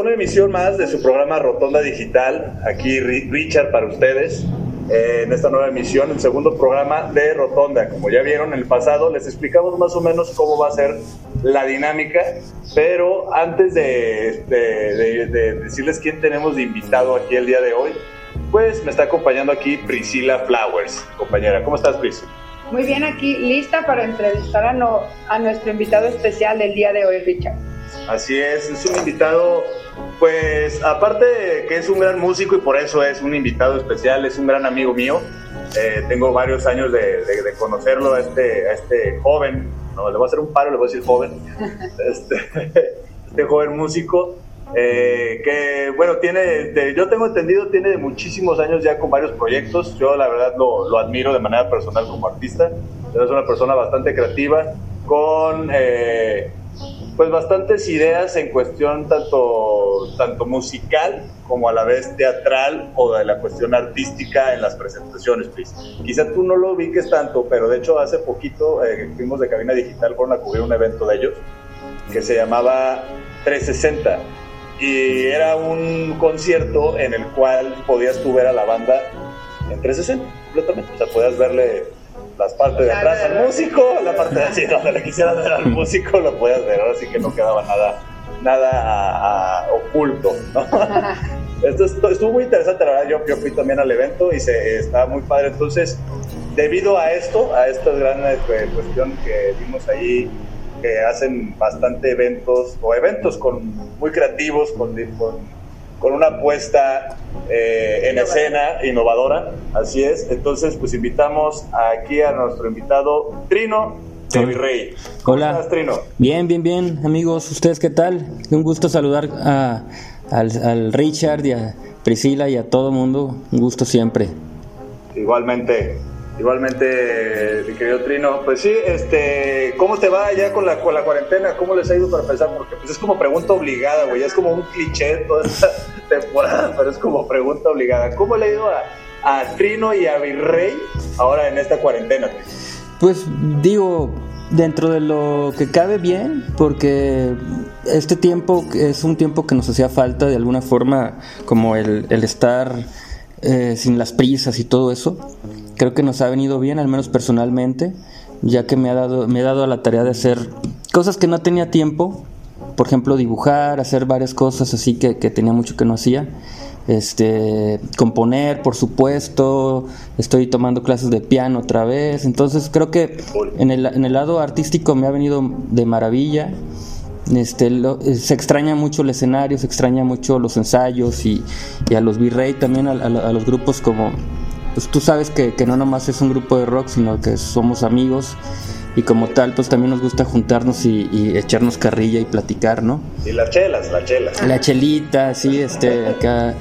Una emisión más de su programa Rotonda Digital. Aquí Richard para ustedes eh, en esta nueva emisión, el segundo programa de Rotonda. Como ya vieron en el pasado, les explicamos más o menos cómo va a ser la dinámica, pero antes de, decirles quién tenemos de invitado aquí el día de hoy, pues me está acompañando aquí Priscila Flowers. Compañera, ¿cómo estás, Pris? Muy bien, aquí lista para entrevistar a, a nuestro invitado especial del día de hoy, Richard. Así es, es un invitado, pues aparte de que es un gran músico y por eso es un invitado especial, es un gran amigo mío. Eh, tengo varios años de, conocerlo a este, a este joven, no, le voy a hacer un paro, le voy a decir joven, este, este joven músico. Eh, que bueno, tiene, yo tengo entendido, tiene muchísimos años ya con varios proyectos. Yo la verdad lo, lo admiro de manera personal como artista. Es una persona bastante creativa, con eh, pues bastantes ideas en cuestión tanto, tanto musical como a la vez teatral o de la cuestión artística en las presentaciones, please. Quizá tú no lo ubiques tanto, pero de hecho hace poquito eh, fuimos de cabina digital, por a cubrir un evento de ellos que se llamaba 360 y era un concierto en el cual podías tú ver a la banda en 360 completamente, o sea, podías verle las partes de atrás al músico, la parte de así donde le quisieras ver al músico lo podías ver, ahora sí que no quedaba nada, nada oculto, ¿no? Esto estuvo muy interesante, la verdad, yo, yo fui también al evento y se, estaba muy padre, entonces, debido a esto, a esta gran eh, cuestión que vimos ahí, que hacen bastante eventos, o eventos con, muy creativos, con, con con una apuesta eh, en escena innovadora, así es. Entonces, pues invitamos aquí a nuestro invitado Trino de Virrey. Hola. ¿Cómo estás, Trino? Bien, bien, bien, amigos. ¿Ustedes qué tal? Un gusto saludar a, al, al Richard y a Priscila y a todo mundo. Un gusto siempre. Igualmente. Igualmente, mi querido Trino, pues sí, este, ¿cómo te va ya con la, con la cuarentena? ¿Cómo les ha ido para empezar? Porque pues es como pregunta obligada, güey, es como un cliché toda esta temporada, pero es como pregunta obligada. ¿Cómo le ha ido a, Trino y a Virrey ahora en esta cuarentena? Pues digo, dentro de lo que cabe bien, porque este tiempo es un tiempo que nos hacía falta de alguna forma, como el, el estar eh, sin las prisas y todo eso. Creo que nos ha venido bien, al menos personalmente, ya que me ha dado, me he dado a la tarea de hacer cosas que no tenía tiempo, por ejemplo dibujar, hacer varias cosas así que, tenía mucho que no hacía. Este, componer, por supuesto, estoy tomando clases de piano otra vez, entonces creo que en el, en el lado artístico me ha venido de maravilla. Este, eh, se extraña mucho el escenario, se extraña mucho los ensayos y, a los Virrey también, a, los grupos como, pues tú sabes que, no nomás es un grupo de rock, sino que somos amigos y como tal, pues también nos gusta juntarnos y, echarnos carrilla y platicar, ¿no? Y las chelas, las chelas. La chelita, sí, este, acá,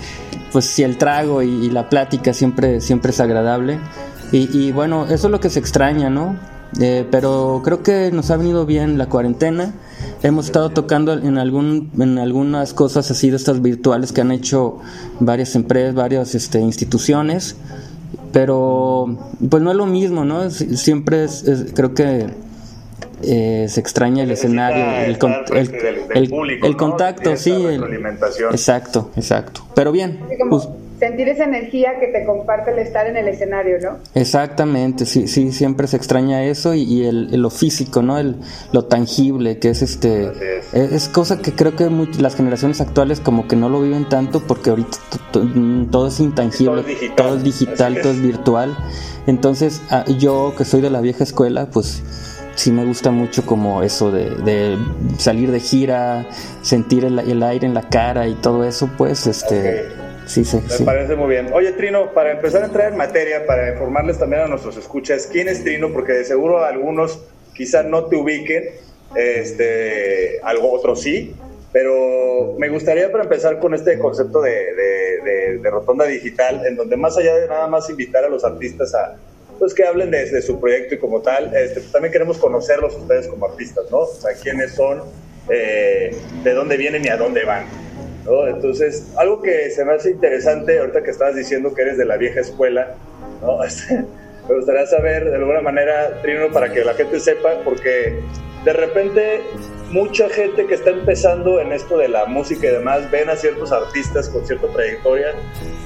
pues sí, el trago y, la plática siempre, siempre es agradable. Y, y, bueno, eso es lo que se extraña, ¿no? Eh, pero creo que nos ha venido bien la cuarentena hemos estado tocando en, algún, en algunas cosas así de estas virtuales que han hecho varias empresas, varias este, instituciones, pero pues no es lo mismo, ¿no? Siempre es, creo que eh, se extraña el escenario, el, el, el, contacto, sí, exacto, exacto. Pero bien, sentir esa energía que te comparte el estar en el escenario, ¿no? Exactamente, sí, sí, siempre se extraña eso y, el, lo físico, ¿no? El, lo tangible, que es este, es. cosa que creo que las generaciones actuales como que no lo viven tanto porque ahorita todo es intangible, todo es digital, todo es, virtual. Entonces, ah, yo que soy de la vieja escuela, pues sí me gusta mucho como eso de, salir de gira, sentir el, el, aire en la cara y todo eso, pues, este... Sí, sí, Me parece muy bien. Oye, Trino, para empezar a entrar en materia, para informarles también a nuestros escuchas, ¿quién es Trino? Porque de seguro algunos quizás no te ubiquen, este, algo otros sí, pero me gustaría para empezar con este concepto de, de, rotonda digital, en donde más allá de nada más invitar a los artistas a pues que hablen de, su proyecto y como tal, este, también queremos conocerlos ustedes como artistas, ¿no? O sea, quiénes son, eh, de dónde vienen y a dónde van. Entonces, algo que se me hace interesante, ahorita que estabas diciendo que eres de la vieja escuela, este, me gustaría saber de alguna manera, Trino, para que la gente sepa, porque de repente mucha gente que está empezando en esto de la música y demás ven a ciertos artistas con cierta trayectoria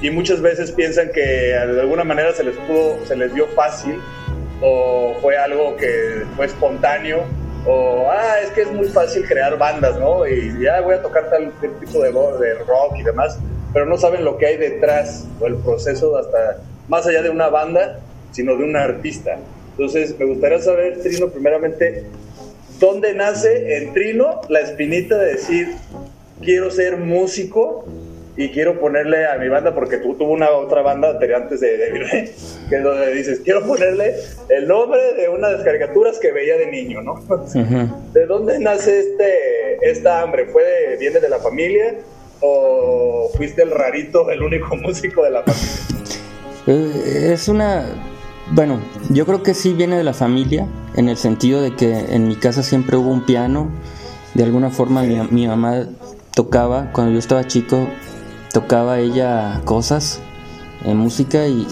y muchas veces piensan que de alguna manera se les pudo, se les dio fácil o fue algo que fue espontáneo o, ah, es que es muy fácil crear bandas, ¿no? Y ya voy a tocar tal, tipo de, de rock y demás, pero no saben lo que hay detrás o el proceso hasta más allá de una banda, sino de un artista. Entonces, me gustaría saber, Trino, primeramente, ¿dónde nace en Trino la espinita de decir, quiero ser músico y quiero ponerle a mi banda, porque tú tuvo una otra banda antes de, de que es donde dices, quiero ponerle el nombre de una de las caricaturas que veía de niño, ¿no? ¿De dónde nace este, esta hambre? ¿Fue de, ¿Viene de la familia o fuiste el rarito, el único músico de la familia? Eh, es una... Bueno, yo creo que sí viene de la familia, en el sentido de que en mi casa siempre hubo un piano, de alguna forma mi, mi mamá tocaba, cuando yo estaba chico, tocaba ella cosas en música y,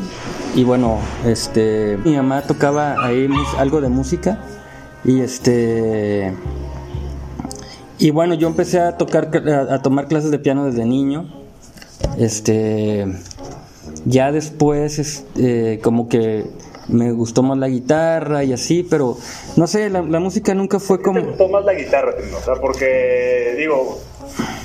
y bueno, este, mi mamá tocaba ahí algo de música y este, y bueno, yo empecé a tocar, a, tomar clases de piano desde niño, este, ya después, este, como que me gustó más la guitarra y así, pero no sé, la, música nunca fue como... ¿Te gustó más la guitarra? O sea, porque, digo,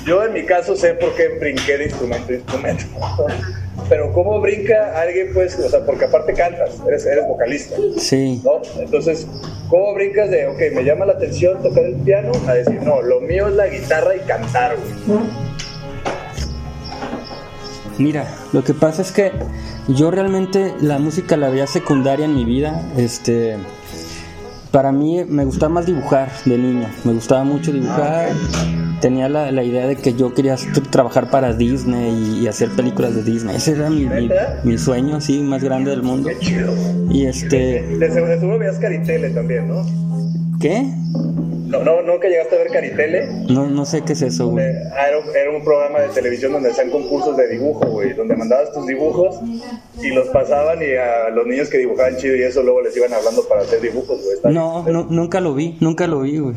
yo en mi caso sé por qué brinqué de instrumento a instrumento. Pero ¿cómo brinca alguien, pues, o sea, porque aparte cantas, eres, eres vocalista. Sí. ¿no? Entonces, ¿cómo brincas de, ok, me llama la atención tocar el piano, a decir, no, lo mío es la guitarra y cantar, güey? Mira, lo que pasa es que yo realmente la música la veía secundaria en mi vida. Este, para mí me gustaba más dibujar de niño. Me gustaba mucho dibujar. Ah, tenía la, la, idea de que yo quería trabajar para Disney y, hacer películas de Disney. Ese era mi, mi, sueño, así, más grande del mundo. Qué chido. Y este... De, seguro veías Caritele también, ¿no? ¿Qué? No, no, ¿no que llegaste a ver Caritele? No, no sé qué es eso, güey. Ah, era, un programa de televisión donde hacían concursos de dibujo, güey, donde mandabas tus dibujos y los pasaban y a los niños que dibujaban chido y eso luego les iban hablando para hacer dibujos, güey. No, no, nunca lo vi, nunca lo vi, güey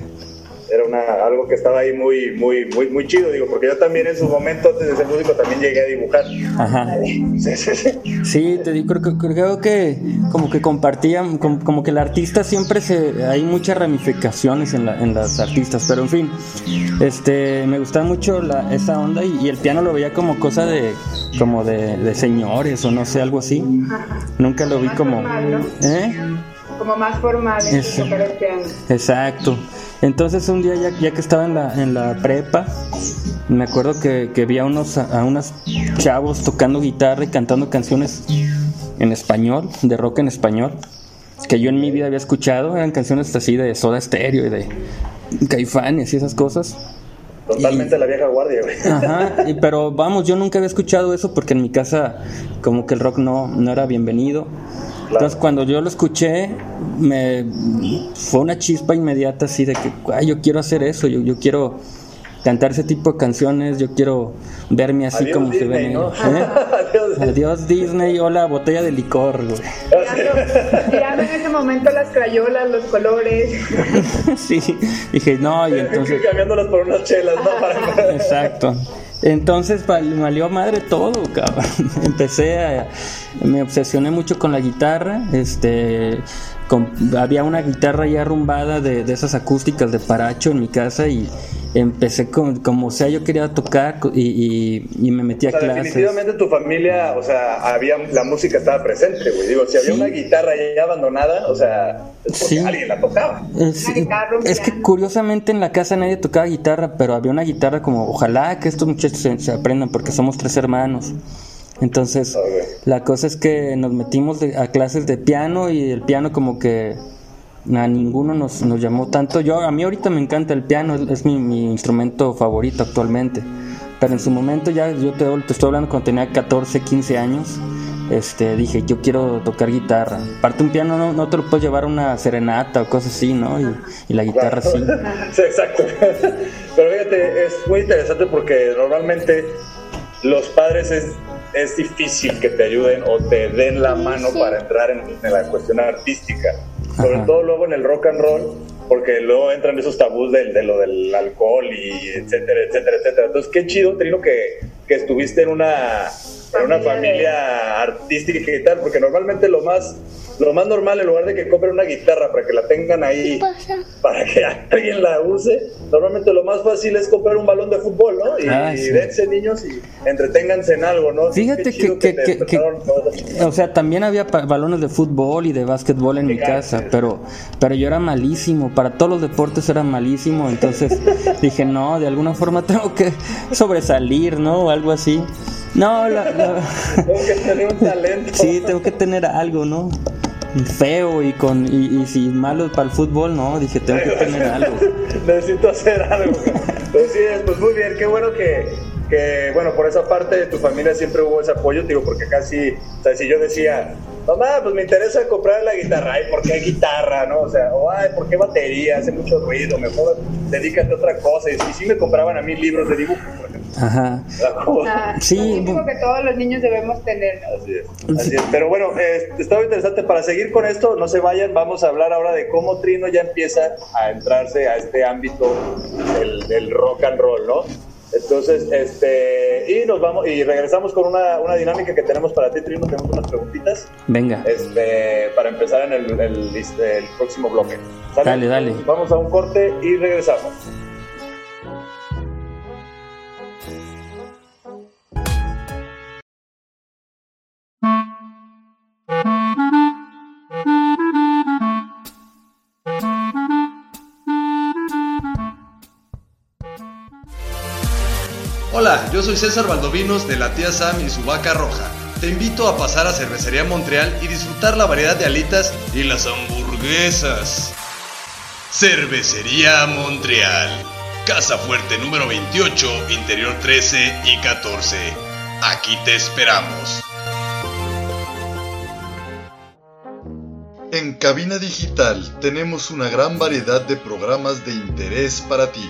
era una, algo que estaba ahí muy, muy, muy, muy chido, digo, porque yo también en su momento, antes de ser músico, también llegué a dibujar. Ajá. Sí, sí, sí. Sí, te digo, creo, creo que como que compartían, como, que el artista siempre se, hay muchas ramificaciones en, la, en las artistas, pero en fin, este, me gustaba mucho la, esa onda y, el piano lo veía como cosa de, como de, de señores o no sé, algo así. Nunca lo vi como... ¿eh? Como más formal en. Exacto. Entonces un día ya, que estaba en la, en la prepa, me acuerdo que, que vi a unos, a unos chavos tocando guitarra y cantando canciones en español, de rock en español, que yo en mi vida había escuchado, eran canciones así de Soda Stereo y de Caifanes y esas cosas. Totalmente la vieja guardia, güey. Ajá, pero vamos, yo nunca había escuchado eso porque en mi casa como que el rock no, no era bienvenido. Entonces cuando yo lo escuché, me fue una chispa inmediata así de que yo quiero hacer eso, yo, yo quiero cantar ese tipo de canciones, yo quiero verme así como se ven. ¿eh? Adiós, Disney, hola, botella de licor, güey. Tirando en ese momento las crayolas, los colores. sí, dije, no, y entonces... Cambiándolas por unas chelas, ¿no? Exacto. Entonces valió madre todo, cabrón. Empecé a. Me obsesioné mucho con la guitarra. Este. Había una guitarra ya arrumbada de, de, esas acústicas de Paracho en mi casa y empecé con, como sea, yo quería tocar y, y, me metí a clases. Definitivamente tu familia, o sea, había la música estaba presente, güey. Digo, si había una guitarra ya abandonada, o sea, es porque alguien la tocaba. Es, que curiosamente en la casa nadie tocaba guitarra, pero había una guitarra como, ojalá que estos muchachos se, aprendan, porque somos tres hermanos. Entonces, la cosa es que nos metimos a clases de piano y el piano como que a ninguno nos, nos llamó tanto. Yo a mí ahorita me encanta el piano, es, mi, mi, instrumento favorito actualmente. Pero en su momento ya yo te, te, estoy hablando cuando tenía 14, 15 años. Este, dije, yo quiero tocar guitarra. Aparte un piano no, no te lo puedes llevar a una serenata o cosas así, ¿no? Y, y la guitarra sí. sí, exacto. Pero fíjate, es muy interesante porque normalmente los padres es, es difícil que te ayuden o te den la mano para entrar en, en la cuestión artística. Sobre todo luego en el rock and roll, porque luego entran esos tabús de, de, lo del alcohol y etcétera, etcétera, etcétera. Entonces, qué chido, Trino, que, que estuviste en una, en una familia artística y tal, porque normalmente lo más lo más normal, en lugar de que compren una guitarra para que la tengan ahí, para que alguien la use, normalmente lo más fácil es comprar un balón de fútbol, ¿no? Y, ah, dense niños y entreténganse en algo, ¿no? Fíjate que, o sea, también había balones de fútbol y de básquetbol en mi casa, pero, pero yo era malísimo, para todos los deportes era malísimo, entonces dije, no, de alguna forma tengo que sobresalir, ¿no? O algo así. No, la, tengo que tener un talento. Sí, tengo que tener algo, ¿no? Feo y con y, si malo para el fútbol, no, dije, tengo que tener algo. Necesito hacer algo. Pues sí, pues muy bien, qué bueno que, que, bueno, por esa parte de tu familia siempre hubo ese apoyo, digo, porque casi, o sea, si yo decía, mamá, pues me interesa comprar la guitarra, ay, ¿por qué guitarra, no? O sea, o ay, ¿por qué batería? Hace mucho ruido, mejor dedícate a otra cosa. Y, si sí me compraban a mí libros de dibujo. Ajá. Ah, sí. que todos los niños debemos tener. Así es. Así es. Pero bueno, eh, estaba interesante. Para seguir con esto, no se vayan, vamos a hablar ahora de cómo Trino ya empieza a entrarse a este ámbito del, del rock and roll, ¿no? Entonces, este, y nos vamos, y regresamos con una, una dinámica que tenemos para ti, Trino, tenemos unas preguntitas. Venga. Este, para empezar en el, el, el próximo bloque. Dale, dale. Vamos a un corte y regresamos. Hola, yo soy César Valdovinos de la tía Sam y su vaca roja. Te invito a pasar a Cervecería Montreal y disfrutar la variedad de alitas y las hamburguesas. Cervecería Montreal. Casa Fuerte número 28, interior 13 y 14. Aquí te esperamos. En Cabina Digital tenemos una gran variedad de programas de interés para ti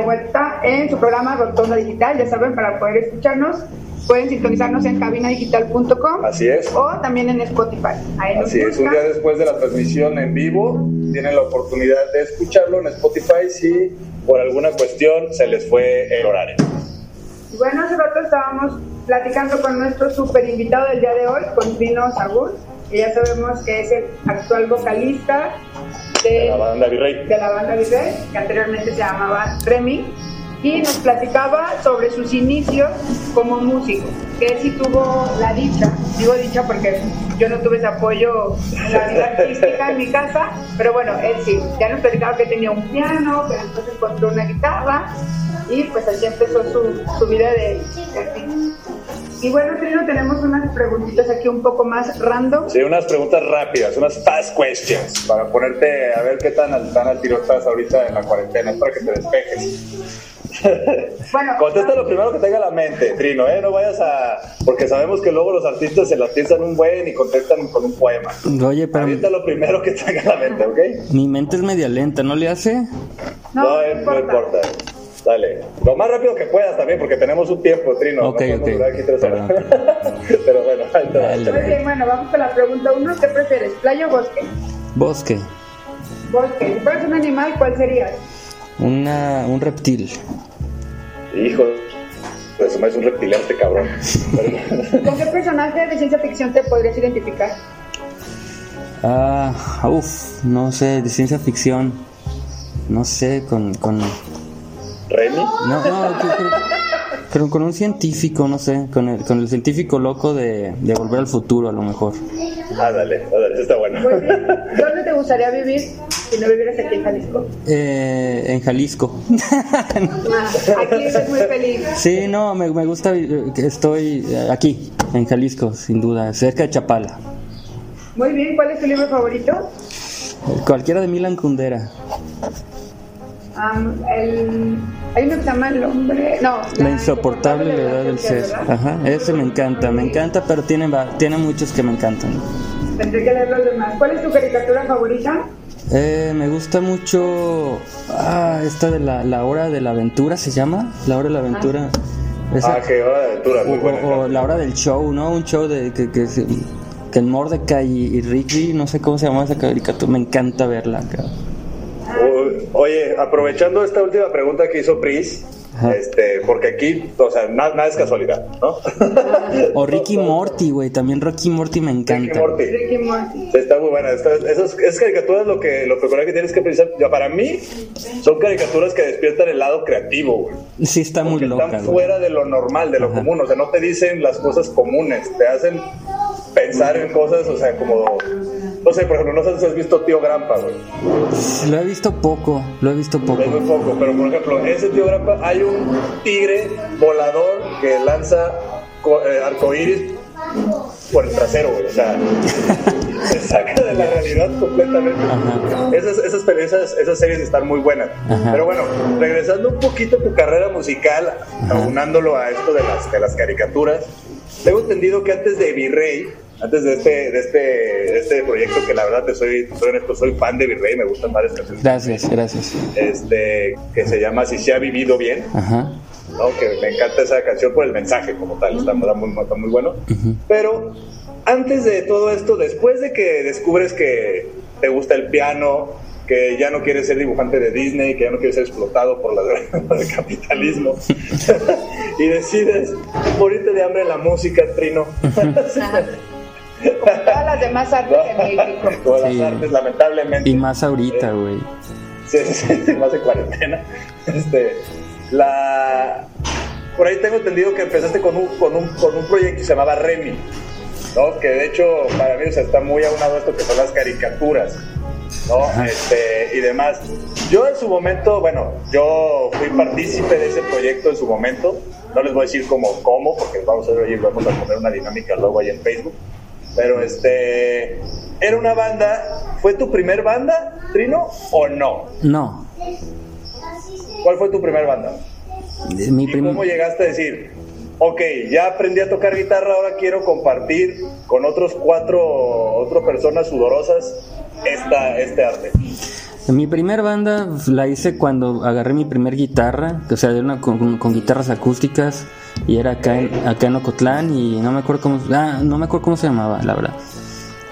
De vuelta en su programa Rotonda Digital. Ya saben, para poder escucharnos, pueden sintonizarnos en cabinadigital.com. Así es. O también en Spotify. Así es, un día después de la transmisión en vivo, tienen la oportunidad de escucharlo en Spotify si por alguna cuestión se les fue el horario. Bueno, hace rato estábamos platicando con nuestro super invitado del día de hoy, con Trino Sagur, que ya sabemos que es el actual vocalista de, la banda Virrey. De la banda Virrey, que anteriormente se llamaba Remy. y nos platicaba sobre sus inicios como músico, que él sí tuvo la dicha, digo dicha porque yo no tuve ese apoyo en la vida artística en mi casa, pero bueno, él sí, ya nos platicaba que tenía un piano, pero después encontró una guitarra y pues así empezó su, su vida de, de artista. Y bueno, Trino, tenemos unas preguntitas aquí un poco más random. Sí, unas preguntas rápidas, unas fast questions, para ponerte a ver qué tan al, tan al tiro estás ahorita en la cuarentena, para que te despejes. Bueno, Contesta lo primero que tenga la mente, Trino, ¿eh? No vayas a... Porque sabemos que luego los artistas se las piensan un buen y contestan con un poema. Oye, pero Ahorita lo primero que tenga la mente, ¿ok? mi mente es media lenta, ¿no le hace? no, no, eh, no importa. Dale. Lo más rápido que puedas también, porque tenemos un tiempo, Trino. Ok, no ok. durar aquí tres horas. Pero bueno. Dale. Muy bien, bueno, vamos con la pregunta uno. ¿Qué prefieres, playa o bosque? Bosque, Bosque. Si fueras un animal, ¿cuál serías? una, un reptil. Hijo, me es un reptilante, cabrón. ¿Con qué personaje de ciencia ficción te podrías identificar? Ah, uff, no sé, de ciencia ficción. No sé, con... con ¿Remy? no, no, pero con un científico, no sé, con el, con el científico loco de, de Volver al Futuro a lo mejor. Ah, dale, ah, dale, está bueno. Muy bien. ¿Dónde te gustaría vivir si no vivieras aquí en Jalisco? Eh, en Jalisco. Ah, aquí eres muy feliz. sí, no, me, me gusta, que estoy eh, aquí, en Jalisco, sin duda, cerca de Chapala. Muy bien, ¿cuál es tu libro favorito? Cualquiera de Milan Kundera. Am, el... Hay uno que se llama El hombre... No, La insoportable levedad del ser. ¿verdad? Ajá, ese me encanta, me encanta, pero tiene, tiene muchos que me encantan. Tendré que leer los demás. ¿Cuál es tu caricatura favorita? Eh, me gusta mucho ah, esta de la, la hora de la aventura, ¿se llama? La hora de la aventura. Esa- Ah, qué hora de aventura, o, muy buena. o- o la hora del show, ¿no? Un show de que, que, se- que el Mordecai y, y Rigby, no sé cómo se llama esa caricatura, me encanta verla. cabrón. Oye, aprovechando esta última pregunta que hizo Pris, Ajá. este, porque aquí, o sea, nada, nada es casualidad, ¿no? O Ricky Morty, güey, también Ricky Morty me Ricky encanta. Morty. Ricky Morty. Está muy buena. Está- esas, esas caricaturas lo que lo peculiar que tienes que pensar, ya para mí, son caricaturas que despiertan el lado creativo, güey. Sí, está muy loca. están güey. fuera de lo normal, de lo Ajá. común. O sea, no te dicen las cosas comunes, te hacen pensar en cosas, o sea, como. No sé, por ejemplo, no sé si has visto Tío Grampa, güey. Lo he visto poco, lo he visto poco. Es muy poco, pero por ejemplo, ese Tío Grampa hay un tigre volador que lanza eh, arcoíris por el trasero, güey. O sea, se saca de la realidad completamente. Esas, esas, esas, esas series están muy buenas. Ajá. Pero bueno, regresando un poquito a tu carrera musical, aunándolo a esto de las, de las caricaturas, tengo entendido que antes de Virrey, antes de este, de este, de este proyecto, que la verdad te soy, soy honesto, soy fan de Virrey, me gustan varias canciones, Gracias, gracias. este, que se llama Si se ha vivido bien, Ajá. ¿no? que me encanta esa canción por el mensaje como tal, está, está muy, está muy bueno. Pero antes de todo esto, después de que descubres que te gusta el piano, que ya no quieres ser dibujante de Disney, que ya no quieres ser explotado por, la, por el capitalismo, y decides morirte de hambre en la música, Trino. Como todas las demás artes de México. Como las Sí. artes, lamentablemente. Y más ahorita, güey. Sí, sí, sí, más de cuarentena. Este, la... Por ahí tengo entendido que empezaste con un, con un, con un proyecto que se llamaba Remy, ¿no? Que de hecho para mí o sea, está muy aunado esto que son las caricaturas, ¿no? Este, y demás. Yo en su momento, bueno, yo fui partícipe de ese proyecto en su momento. No les voy a decir cómo, cómo, porque vamos a ver, vamos a poner una dinámica luego ahí en Facebook. Pero este, era una banda. ¿Fue tu primer banda, Trino, o no? No. ¿Cuál fue tu primer banda? Mi ¿Y prim- cómo llegaste a decir, ok, ya aprendí a tocar guitarra, ahora quiero compartir con otros cuatro, otras personas sudorosas esta, este arte? Mi primer banda la hice cuando agarré mi primer guitarra, o sea, era una con, con guitarras acústicas y era acá en, acá en Ocotlán y no me acuerdo cómo, ah, no me acuerdo cómo se llamaba, la verdad.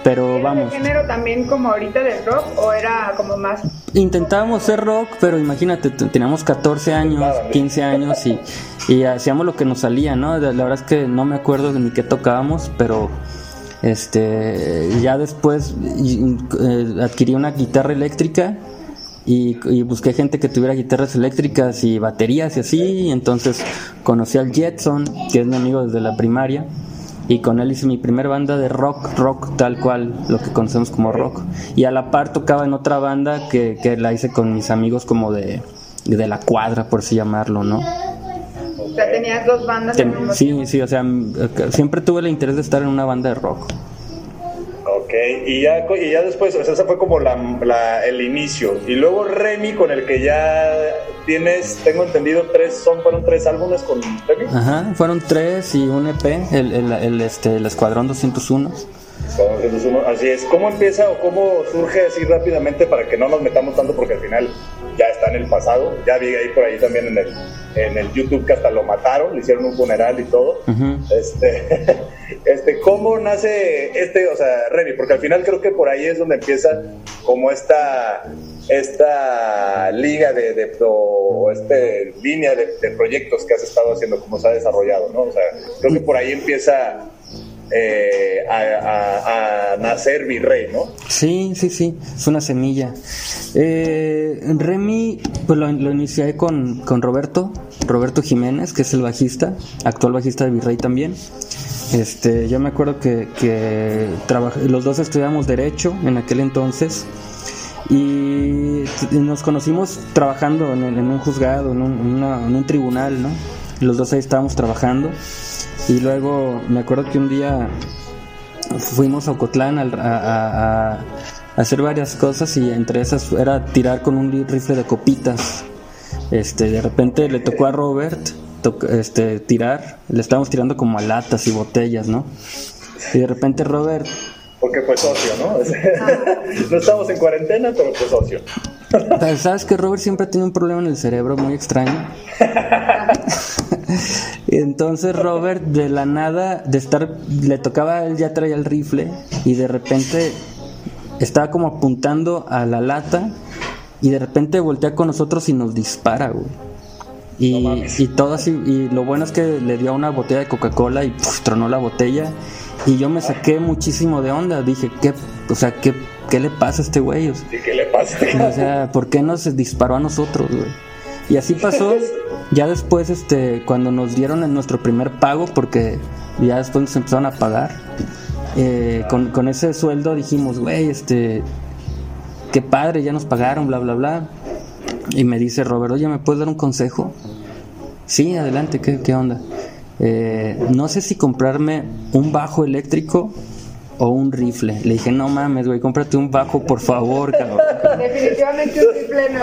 Pero ¿Era vamos, de género también como ahorita del rock o era como más intentábamos ser rock, pero imagínate, teníamos 14 años, 15 años y, y hacíamos lo que nos salía, ¿no? La verdad es que no me acuerdo ni qué tocábamos, pero este ya después eh, adquirí una guitarra eléctrica y, y busqué gente que tuviera guitarras eléctricas y baterías y así. Y entonces conocí al Jetson, que es mi amigo desde la primaria. Y con él hice mi primer banda de rock, rock tal cual, lo que conocemos como rock. Y a la par tocaba en otra banda que, que la hice con mis amigos como de, de la cuadra, por así llamarlo, ¿no? O sea, tenías dos bandas Ten- sí, sí, o sea, m- siempre tuve el interés de estar en una banda de rock. Ok, y ya, y ya después, o sea, ese fue como la, la- el inicio. Y luego Remy, con el que ya tienes, tengo entendido, tres, son, fueron tres álbumes con Remy. Ajá, fueron tres y un EP, el, el, el, este, el Escuadrón 201. Así es, ¿cómo empieza o cómo surge así rápidamente para que no nos metamos tanto? Porque al final ya está en el pasado. Ya vi ahí por ahí también en el, en el YouTube que hasta lo mataron, le hicieron un funeral y todo. Este, este, ¿cómo nace este, o sea, Remy? Porque al final creo que por ahí es donde empieza como esta, esta liga de, de o este línea de, de proyectos que has estado haciendo, cómo se ha desarrollado, ¿no? O sea, creo que por ahí empieza eh, a, a- nacer Virrey, ¿no? Sí, sí, sí, es una semilla. Eh, Remy, pues lo, lo inicié con, con Roberto, Roberto Jiménez, que es el bajista, actual bajista de Virrey también. Este, yo me acuerdo que, que los dos estudiamos Derecho en aquel entonces y nos conocimos trabajando en, un juzgado, en un, una- en un tribunal, ¿no? Los dos ahí estábamos trabajando y luego me acuerdo que un día fuimos a Ocotlán a hacer varias cosas y entre esas era tirar con un rifle de copitas. Este, de repente le tocó a Robert to- este, tirar, le estábamos tirando como a latas y botellas, ¿no? Y de repente Robert, Porque fue socio, ¿no? no estamos en cuarentena, pero fue socio. Sabes que Robert siempre tiene un problema en el cerebro muy extraño. Y Entonces Robert de la nada, de estar, le tocaba, él ya traía el rifle y de repente estaba como apuntando a la lata y de repente voltea con nosotros y nos dispara, güey. Y, y todo así, y lo bueno es que le dio una botella de Coca-Cola y puf, tronó la botella. Y yo me saqué muchísimo de onda. Dije, ¿qué, o sea, ¿qué, qué le pasa a este güey? O sea, ¿Y qué le pasa? o sea, ¿por qué nos disparó a nosotros, güey? Y así pasó. Ya después, este, cuando nos dieron en nuestro primer pago, porque ya después nos empezaron a pagar, eh, con, con ese sueldo dijimos, güey, este, qué padre, ya nos pagaron, bla, bla, bla. Y me dice Robert, oye, ¿me puedes dar un consejo? Sí, adelante, ¿qué, qué onda? Eh, no sé si comprarme un bajo eléctrico o un rifle. Le dije, no mames, güey, cómprate un bajo, por favor, cabrón. Definitivamente un triple no.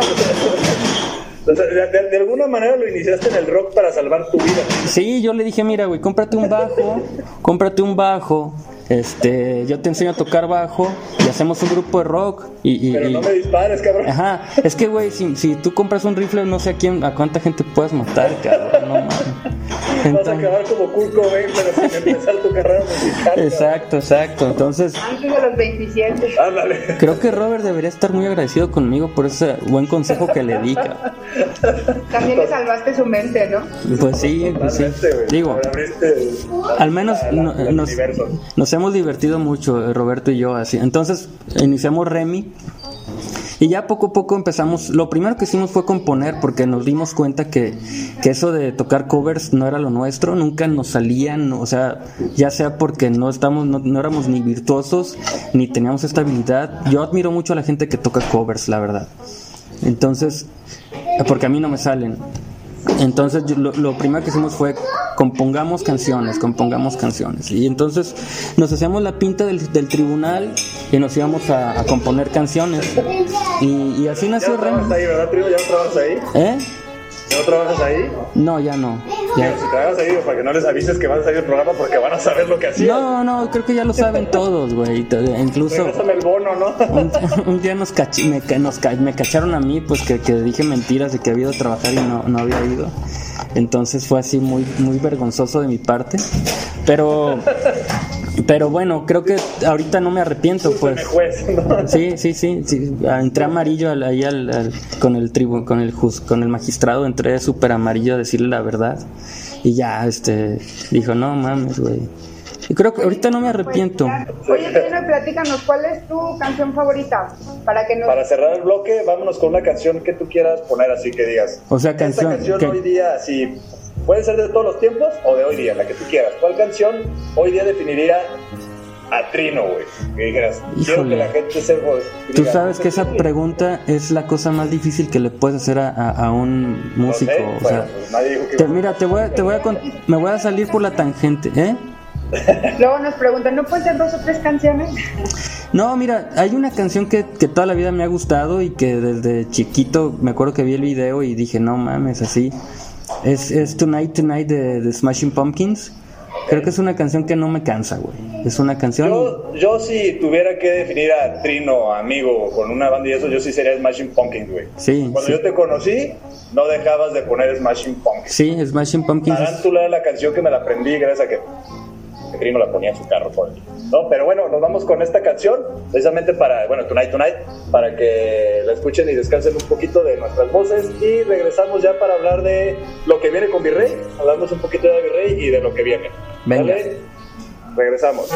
O sea, de, alguna manera lo iniciaste en el rock para salvar tu vida. Sí, yo le dije, mira, güey, cómprate un bajo, cómprate un bajo, este, yo te enseño a tocar bajo y hacemos un grupo de rock y... y- Pero y- no me dispares, cabrón. Ajá, es que, güey, si, si tú compras un rifle, no sé a quién, a cuánta gente puedes matar, cabrón, no mames. Vas a acabar como Kurt Cobain, pero sin empezar tu carrera musical. exacto, exacto. Entonces, Antes de los 27. Ándale. creo que Robert debería estar muy agradecido conmigo por ese buen consejo que le di. También le salvaste su mente, ¿no? Pues sí, pues sí. Digo, al menos nos, nos hemos divertido mucho, eh, Roberto y yo, así. Entonces, iniciamos Remy. Y ya poco a poco empezamos, lo primero que hicimos fue componer porque nos dimos cuenta que, que eso de tocar covers no era lo nuestro, nunca nos salían, o sea, ya sea porque no estamos, no, no éramos ni virtuosos, ni teníamos esta habilidad. Yo admiro mucho a la gente que toca covers, la verdad. Entonces, porque a mí no me salen. Entonces lo, lo primero que hicimos fue compongamos canciones, compongamos canciones. Y entonces nos hacíamos la pinta del, del tribunal y nos íbamos a, a componer canciones. Y, y así Ya nació Remy. ahí, ¿verdad? ¿Ya ahí? ¿Eh? ¿Ya no trabajas ahí? No, ya no. Pero Ya. si trabajas ahí, para que no les avises que vas a salir del programa porque van a saber lo que hacías. No, no, creo que ya lo saben todos, güey. T- Incluso Regrésame el bono, ¿no? un, un día nos, cach- me, nos ca- me cacharon a mí, pues que, que dije mentiras de que había ido a trabajar y no, no había ido. Entonces fue así muy, muy vergonzoso de mi parte. Pero, pero bueno, creo que ahorita no me arrepiento, pues. Me juez, ¿no? Sí, sí, sí, sí. Entré amarillo al- ahí al, al- con el tribu, con el juz- con el magistrado, entré súper amarillo a decirle la verdad. Y ya, este, dijo, no mames, güey. Y creo que ahorita no me arrepiento. Pues, Oye, Trino, platícanos, ¿cuál es tu canción favorita? Para que nos... Para cerrar el bloque, vámonos con una canción que tú quieras poner así que digas. O sea, canción. Esta canción que- hoy día, así, puede ser de todos los tiempos o de hoy día, la que tú quieras. ¿Cuál canción hoy día definiría a Trino, güey? Que dijeras, quiero Híjole. que la gente se... Tú diga, sabes que esa pregunta es la cosa más difícil que le puedes hacer a, a- a un No músico. sé, o bueno, sea, pues nadie dijo que... te- mira, te voy, a, te voy a con- me voy a salir por la tangente, ¿eh? Luego nos preguntan, ¿no pueden ser dos o tres canciones? No, mira, hay una canción que, que toda la vida me ha gustado y que desde chiquito me acuerdo que vi el video y dije, no mames, así. Es, es Tonight Tonight de, de Smashing Pumpkins. Creo que es una canción que no me cansa, güey. Es una canción... Yo, yo si tuviera que definir a Trino, amigo, con una banda y eso, yo sí sería Smashing Pumpkins, güey. Sí, Cuando sí. yo te conocí, no dejabas de poner Smashing Pumpkins. Sí, Smashing Pumpkins. es- Tarántula era la canción que me la aprendí gracias a que, que Trino la ponía en su carro. No, pero bueno, nos vamos con esta canción, precisamente para, bueno, Tonight Tonight, para que la escuchen y descansen un poquito de nuestras voces y regresamos ya para hablar de lo que viene con Virrey, hablamos un poquito de Virrey y de lo que viene. Venga. ¿Vale? Regresamos.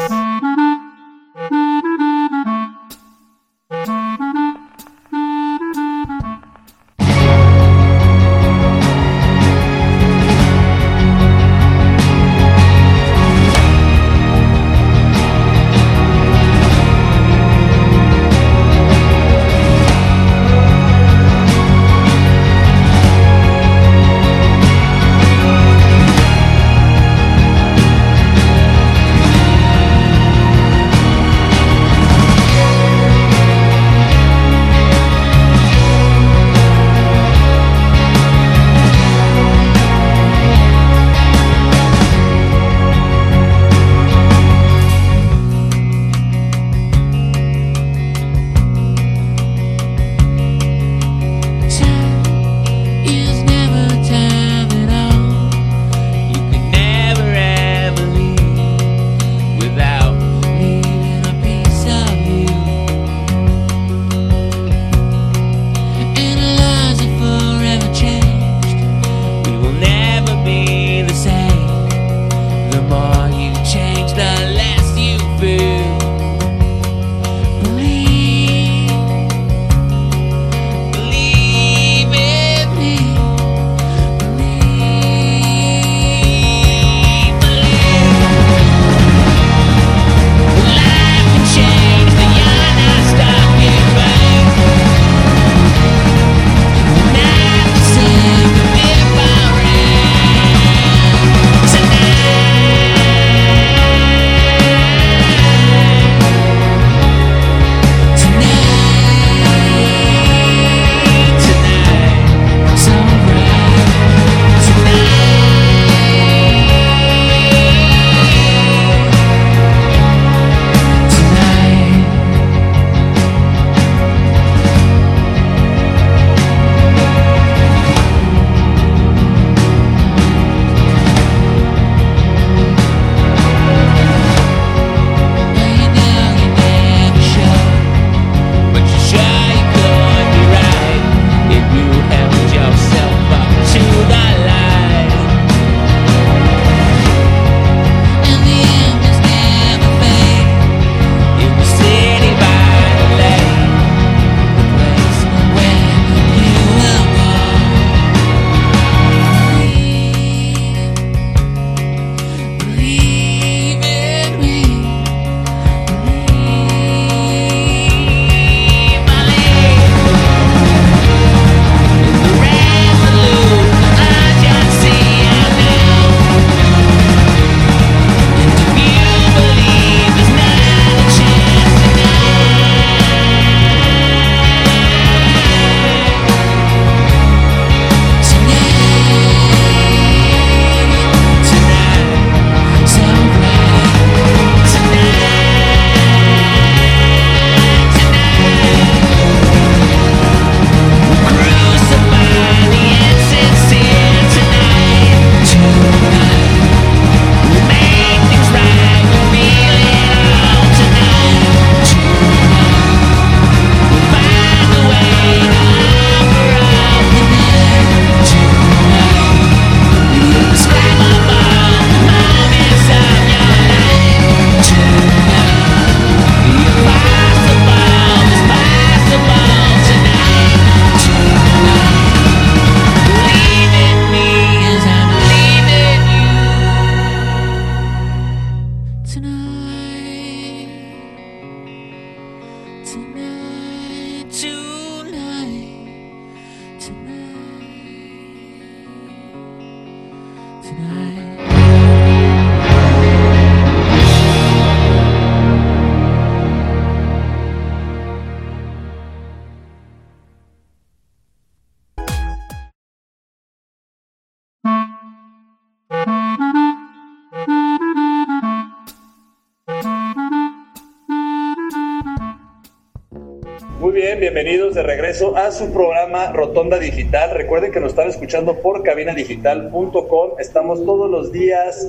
De regreso a su programa Rotonda Digital. Recuerden que nos están escuchando por cabinadigital.com. Estamos todos los días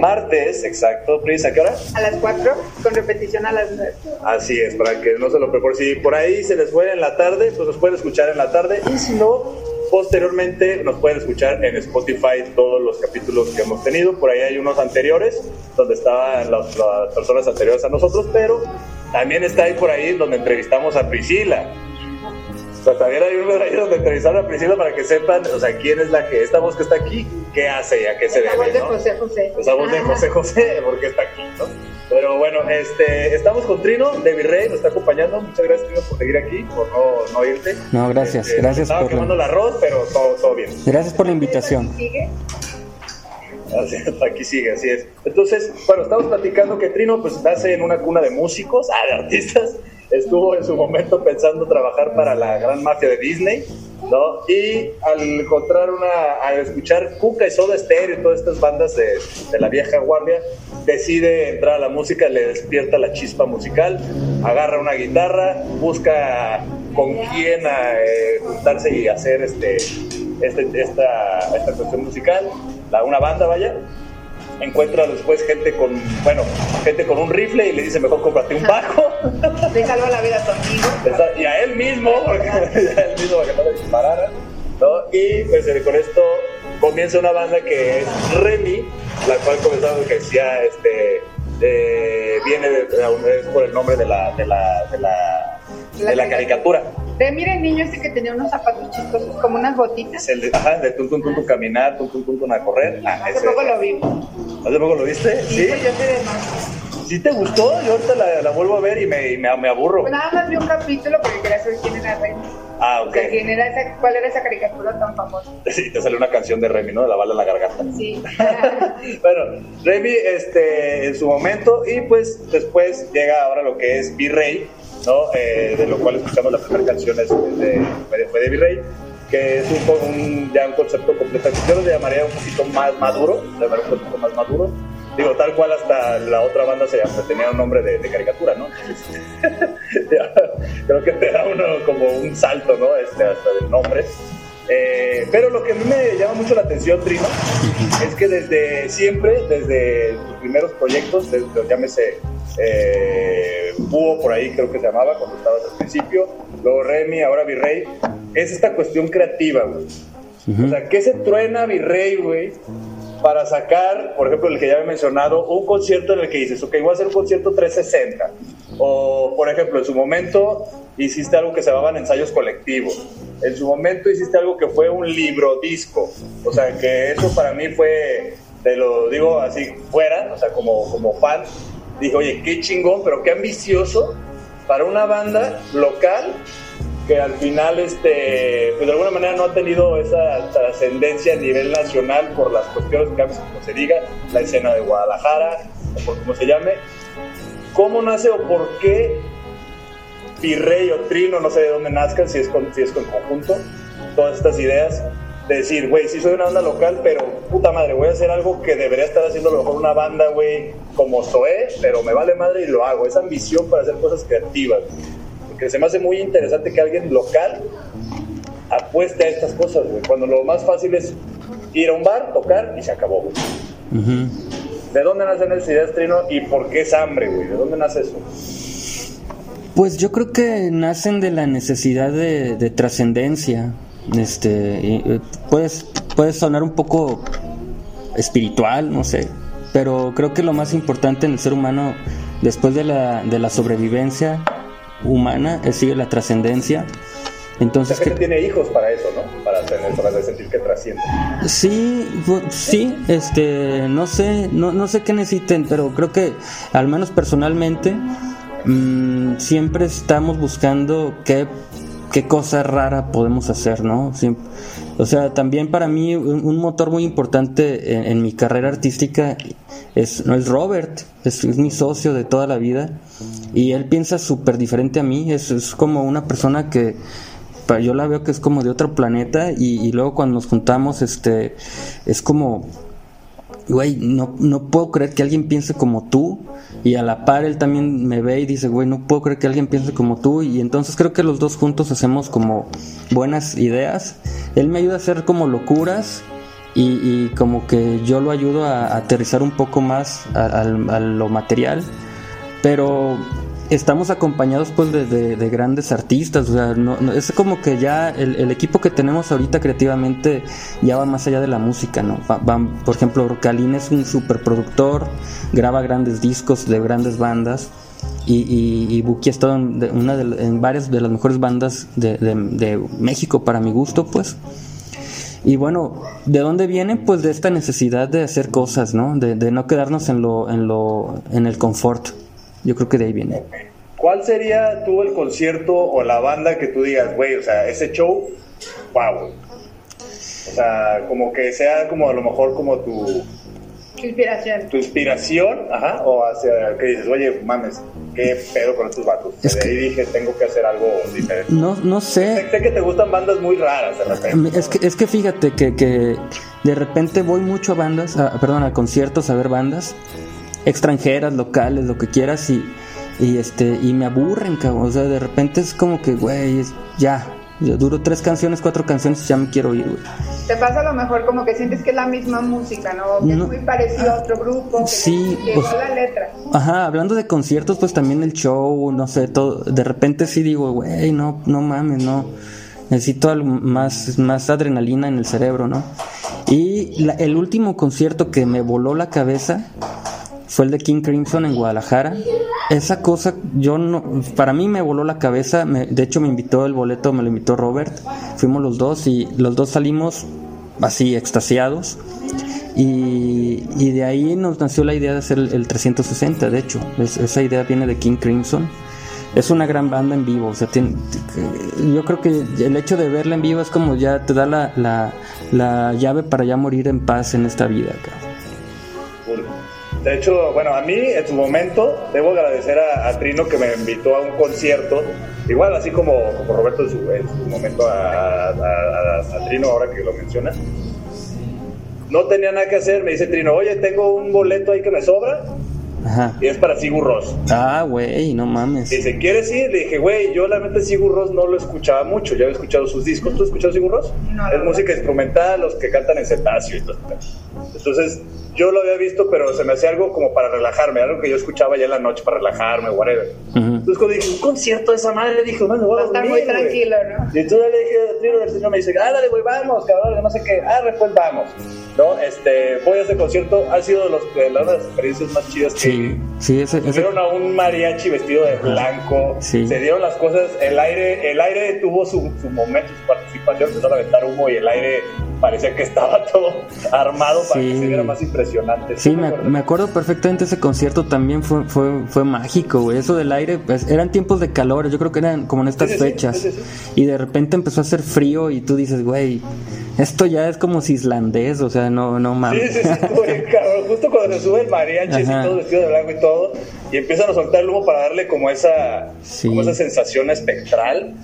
martes, exacto. Pris, ¿a qué hora? A las 4, con repetición a las 9. Así es, para que no se lo prepare. Si por ahí se les fue en la tarde, pues nos pueden escuchar en la tarde. Y si no, posteriormente nos pueden escuchar en Spotify todos los capítulos que hemos tenido. Por ahí hay unos anteriores, donde estaban las, las personas anteriores a nosotros, pero también está ahí por ahí donde entrevistamos a Priscila. Sea, también hay uno ahí donde entrevistaron a Priscila para que sepan, o sea, quién es la que, esta voz que está aquí, qué hace y a qué se debe. La voz de José José. Esa voz de José José, porque está aquí, ¿no? Pero bueno, este, estamos con Trino de Virrey, nos está acompañando. Muchas gracias, Trino, por seguir aquí, por no, no irte. No, gracias, este, gracias estaba quemando el arroz, pero todo, todo bien. Gracias por la invitación. ¿Sigue? Aquí sigue, así es. Entonces, bueno, estamos platicando que Trino pues nace en una cuna de músicos, ah, de artistas. Estuvo en su momento pensando trabajar para la gran mafia de Disney, ¿no? Y al encontrar una, al escuchar Cuca y Soda Stereo y todas estas bandas de, de la vieja guardia, decide entrar a la música, le despierta la chispa musical, agarra una guitarra, busca con quién eh, juntarse y hacer este, este, esta, esta cuestión musical, la, una banda, vaya. Encuentra después gente con, bueno, gente con un rifle y le dice, mejor cómprate un bajo. Le salva la vida a tu amigo. Está- y a él mismo, porque a él mismo para que no le disparara. ¿no? Y pues eh, con esto comienza una banda que es Remy, la cual comenzamos que decía, este, eh, viene de, por el nombre de la, de la, de la, de la caricatura. De mira el niño este que tenía unos zapatos chistosos, como unas botitas. El de, ajá, de tun, tun, tun, tun, caminar, tun, tun, tun, tun, a correr. Ah, Hace ese. poco lo vi. ¿Hace poco lo viste? Sí, ¿Sí? pues yo más. ¿Sí te gustó? Yo ahorita la, la vuelvo a ver y me, y me, me aburro. Pues nada más vi un capítulo porque quería saber quién era Remy. Ah, O ok. sea, quién era esa, cuál era esa caricatura tan famosa. Sí, te sale una canción de Remy, ¿no? De la bala en la garganta. Sí. Bueno, Remy este, en su momento y pues después llega ahora lo que es Virrey, ¿no? Eh, de lo cual escuchamos la primera canción es de, de, de Virrey, que es un, un- ya un concepto completo, yo lo llamaría un poquito más maduro, llamaría un poquito más maduro. Digo, tal cual hasta la otra banda se tenía un nombre de, de caricatura, ¿no? Creo que te da uno como un salto, ¿no? Este, hasta del nombre. Eh, pero lo que a mí me llama mucho la atención, Trino, es que desde siempre, desde tus primeros proyectos, desde, llámese eh, Búho, por ahí creo que se llamaba cuando estabas al principio, luego Remy, ahora Virrey, es esta cuestión creativa, güey. O sea, ¿qué se truena Virrey, güey? Para sacar, por ejemplo, el que ya he mencionado, un concierto en el que dices, ok, voy a hacer un concierto 360. O, por ejemplo, en su momento hiciste algo que se llamaban ensayos colectivos. En su momento hiciste algo que fue un libro disco. O sea, que eso para mí fue, te lo digo así fuera, o sea, como, como fan, dije, oye, qué chingón, pero qué ambicioso para una banda local que al final, este, pues de alguna manera no ha tenido esa trascendencia a nivel nacional por las cuestiones que como se diga, la escena de Guadalajara, o por cómo se llame. ¿Cómo nace o por qué Virrey o Trino, no sé de dónde nazcan, si es con, si es con conjunto, todas estas ideas de decir, güey, sí soy una banda local, pero puta madre, voy a hacer algo que debería estar haciendo a lo mejor una banda, güey, como Zoé, pero me vale madre y lo hago. Esa ambición para hacer cosas creativas. Porque se me hace muy interesante que alguien local apueste a estas cosas, güey. Cuando lo más fácil es ir a un bar, tocar y se acabó, güey. ¿De dónde nacen esas ideas, Trino? ¿Y por qué es hambre, güey? ¿De dónde nace eso? Pues yo creo que nacen de la necesidad de, de trascendencia. Este, eh, puedes, puede sonar un poco espiritual, no sé, pero creo que lo más importante en el ser humano, después de la, de la sobrevivencia humana, es sigue la trascendencia. La Entonces, gente que, tiene hijos para eso, ¿no? Para, tener, para sentir que trasciende. Sí, sí, este, no sé, no, no sé qué necesiten, pero creo que al menos personalmente mm, siempre estamos buscando qué, qué cosa rara podemos hacer, ¿no? o sea, también para mí un, motor muy importante en, mi carrera artística es, no es Robert, es, mi socio de toda la vida y él piensa súper diferente a mí, es, es como una persona que yo la veo que es como de otro planeta y, y luego cuando nos juntamos este es como güey, no, no puedo creer que alguien piense como tú. Y a la par él también me ve y dice, güey, no puedo creer que alguien piense como tú. Y entonces creo que los dos juntos hacemos como buenas ideas. Él me ayuda a hacer como locuras y, como que yo lo ayudo a, aterrizar un poco más a lo material. Pero estamos acompañados pues de, grandes artistas, o sea, no, es como que ya el, equipo que tenemos ahorita creativamente ya va más allá de la música, ¿no? por ejemplo, Kalin es un superproductor, graba grandes discos de grandes bandas y, Buki ha estado en, una en varias de las mejores bandas de, México para mi gusto, pues. Y bueno, ¿de dónde viene? Pues de esta necesidad de hacer cosas, ¿no? De, de no quedarnos en lo, en lo, en el confort. Yo creo que de ahí viene. ¿Cuál sería tú el concierto o la banda que tú digas, güey, o sea, ese show, wow? O sea, como que sea como a lo mejor como tu... Inspiración. Tu inspiración, ajá, o hacia que dices, oye, mames, qué pedo con estos vatos. Es de ahí dije, tengo que hacer algo diferente. No, no sé. Sé, que te gustan bandas muy raras de repente. Es que, es que fíjate que, que de repente voy mucho a bandas, perdón, a conciertos a ver bandas extranjeras, locales, lo que quieras y, y este y me aburren, cabrón. O sea, de repente es como que, güey, ya, duro tres canciones, cuatro canciones, ya me quiero ir, güey. Te pasa a lo mejor como que sientes que es la misma música, ¿no? Que es muy parecido a otro grupo. Que sí, pues, la letra. Ajá, hablando de conciertos, pues también el show, no sé, todo. De repente sí digo, güey, no, no mames, no. Necesito algo más, más adrenalina en el cerebro, ¿no? Y el último concierto que me voló la cabeza fue el de King Crimson en Guadalajara. Esa cosa, yo no, para mí me voló la cabeza. de hecho, me invitó el boleto, me lo invitó Robert. Fuimos los dos y los dos salimos así, extasiados. Y, y de ahí nos nació la idea de hacer el, 360. De hecho, esa idea viene de King Crimson. Es una gran banda en vivo. O sea, yo creo que el hecho de verla en vivo es como ya te da la, la, la llave para ya morir en paz en esta vida. De hecho, bueno, a mí en su momento debo agradecer a, Trino que me invitó a un concierto, igual así como, Roberto en su, momento a, Trino, ahora que lo menciona. No tenía nada que hacer, me dice Trino, oye, tengo un boleto ahí que me sobra. Ajá. Y es para Sigur Ross. Ah, güey, no mames. Dice, ¿quieres ir? Le dije, güey, yo la mente Sigur Ross no lo escuchaba mucho, ya había escuchado sus discos. ¿Tú has escuchado Sigur Ross? No, es música instrumental, los que cantan en cetáceo y todo. Entonces, yo lo había visto, pero se me hacía algo como para relajarme, algo que yo escuchaba ya en la noche para relajarme, whatever. Entonces cuando dije, un concierto de esa madre, dije, no, voy a Está muy tranquilo, ¿no? Y entonces le dije, tiro del señor me dice, ah, dale, güey, vamos, cabrón, no sé qué, ah, pues vamos. ¿No? Este, voy a ese concierto, ha sido de, los, de las experiencias más chidas que sí, sí, ese, ese... a un mariachi vestido de blanco, se dieron las cosas, el aire, el aire tuvo su, su momento, su participación, empezó a aventar humo y el aire parecía que estaba todo armado para que se viera más impresionante. Sí, me, acuerdo perfectamente ese concierto también fue, fue, fue mágico, güey. Eso del aire, pues eran tiempos de calor, yo creo que eran como en estas fechas. y de repente empezó a hacer frío y tú dices, güey, esto ya es como si islandés, o sea, no, no mames. Sí, sí, sí, cabrón. Justo cuando se sube el mariachi y todo vestido de blanco y todo, y empiezan a soltar el humo para darle como esa, como esa sensación espectral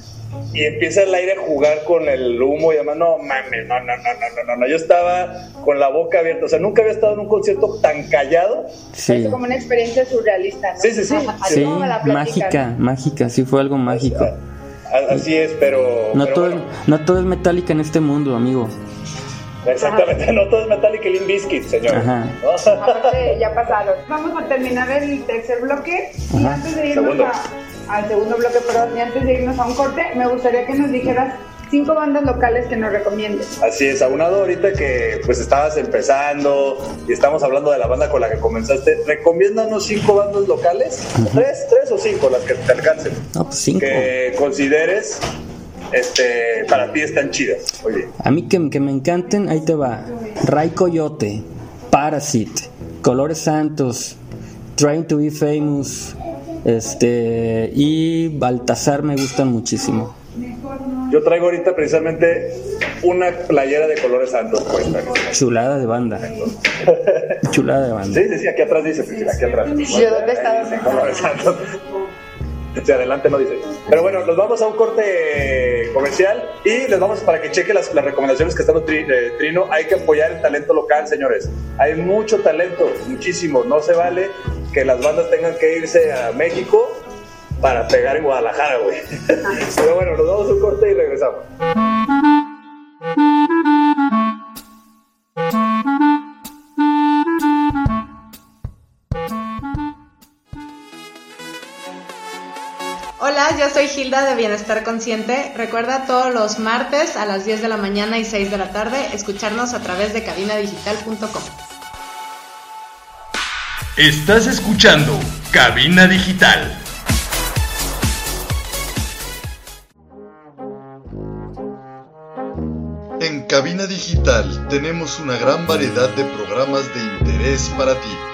y empieza el aire a jugar con el humo y además, no mames, no, no, no, no, no, no, yo estaba con la boca abierta, o sea, nunca había estado en un concierto tan callado. Sí. como una experiencia surrealista, ¿no? Sí, sí, sí. sí mágica, mágica, sí fue algo mágico. así es, pero... No, todo, es, no todo es metálica en este mundo, amigo. Exactamente, no todo es Metallica y Limp Bizkit, señor. Ajá. Aparte, ya pasaron. Vamos a terminar el tercer bloque y antes de irnos a al segundo bloque, perdón, y antes de irnos a un corte, me gustaría que nos dijeras cinco bandas locales que nos recomiendes. Así es, aunado ahorita que pues estabas empezando y estamos hablando de la banda con la que comenzaste, recomiéndanos cinco bandas locales, tres, tres o cinco, las que te alcancen. No, pues cinco. Que consideres este, para ti están chidas. Oye. A mí que, que me encanten, ahí te va. Ray Coyote, Parasite, Colores Santos, Trying to be Famous, este, y Baltasar me gustan muchísimo. Yo traigo ahorita precisamente una playera de colores santos puesta. Chulada de banda. Chulada de banda. Sí, sí, sí, aquí atrás dice, Priscila, aquí atrás. Yo, ¿dónde estaba? Dice colores santos. Hacia adelante no dice. Pero bueno, nos vamos a un corte comercial y les vamos para que cheque las, recomendaciones que está dando eh, Trino. Hay que apoyar el talento local, señores. Hay mucho talento, muchísimo. No se vale que las bandas tengan que irse a México para pegar en Guadalajara, güey. Pero bueno, nos vamos a un corte y regresamos. Yo soy Hilda de Bienestar Consciente. Recuerda todos los martes a las 10 de la mañana y 6 de la tarde escucharnos a través de cabinadigital.com. Estás escuchando Cabina Digital. En Cabina Digital tenemos una gran variedad de programas de interés para ti.